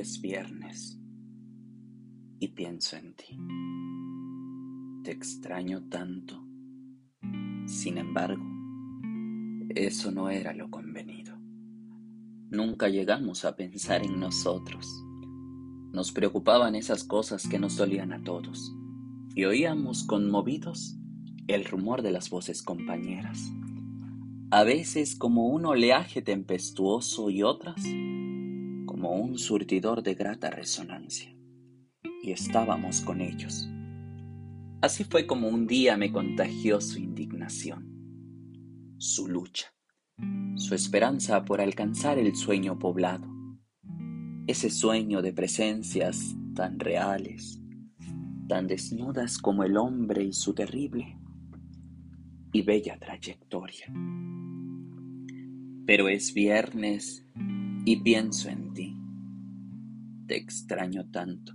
Es viernes y pienso en ti. Te extraño tanto. Sin embargo, eso no era lo convenido. Nunca llegamos a pensar en nosotros. Nos preocupaban esas cosas que nos dolían a todos y oíamos conmovidos el rumor de las voces compañeras. A veces como un oleaje tempestuoso y otras como un surtidor de grata resonancia, y estábamos con ellos. Así fue como un día me contagió su indignación, su lucha, su esperanza por alcanzar el sueño poblado, ese sueño de presencias tan reales, tan desnudas como el hombre y su terrible y bella trayectoria. Pero es viernes y pienso en ti. Te extraño tanto.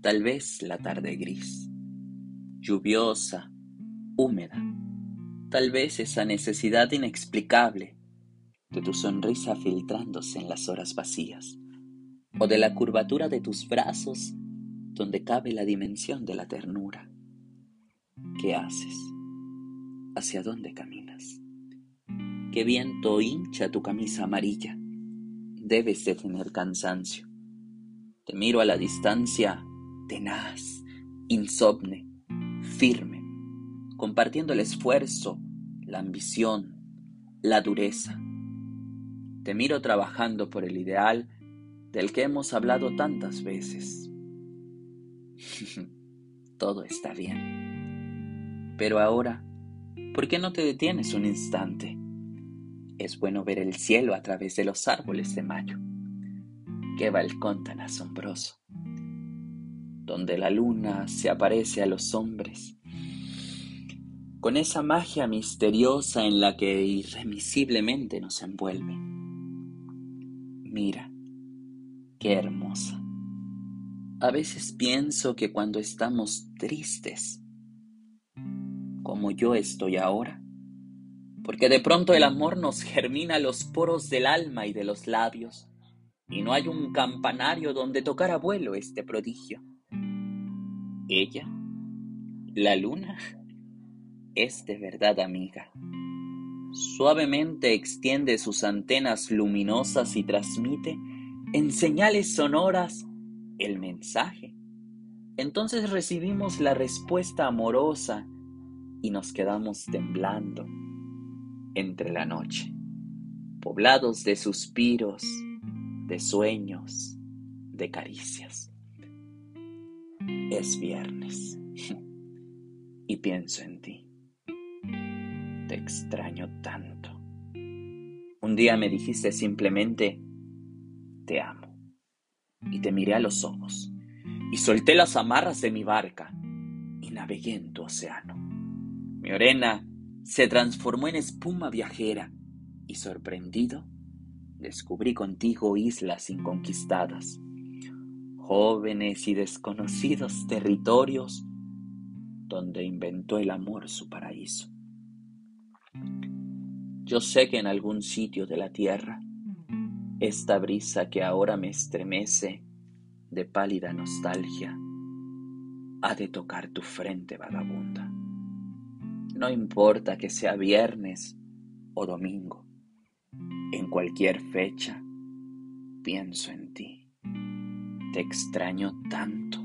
Tal vez la tarde gris, lluviosa, húmeda. Tal vez esa necesidad inexplicable de tu sonrisa filtrándose en las horas vacías, o de la curvatura de tus brazos donde cabe la dimensión de la ternura. ¿Qué haces? ¿Hacia dónde caminas? ¿Qué viento hincha tu camisa amarilla? Debes de tener cansancio. Te miro a la distancia, tenaz, insomne, firme, compartiendo el esfuerzo, la ambición, la dureza. Te miro trabajando por el ideal del que hemos hablado tantas veces. Todo está bien. Pero ahora, ¿por qué no te detienes un instante? Es bueno ver el cielo a través de los árboles de mayo. Qué balcón tan asombroso, donde la luna se aparece a los hombres, con esa magia misteriosa en la que irremisiblemente nos envuelve. Mira, qué hermosa. A veces pienso que cuando estamos tristes, como yo estoy ahora, porque de pronto el amor nos germina los poros del alma y de los labios, y no hay un campanario donde tocar a vuelo este prodigio. Ella, la luna, es de verdad amiga. Suavemente extiende sus antenas luminosas y transmite en señales sonoras el mensaje. Entonces recibimos la respuesta amorosa y nos quedamos temblando entre la noche, poblados de suspiros, de sueños, de caricias. Es viernes y pienso en ti. Te extraño tanto. Un día me dijiste simplemente, te amo. Y te miré a los ojos y solté las amarras de mi barca y navegué en tu océano. Mi orena se transformó en espuma viajera y sorprendido descubrí contigo islas inconquistadas, jóvenes y desconocidos territorios donde inventó el amor su paraíso. Yo sé que en algún sitio de la tierra, esta brisa que ahora me estremece de pálida nostalgia, ha de tocar tu frente vagabunda. No importa que sea viernes o domingo, en cualquier fecha pienso en ti. Te extraño tanto.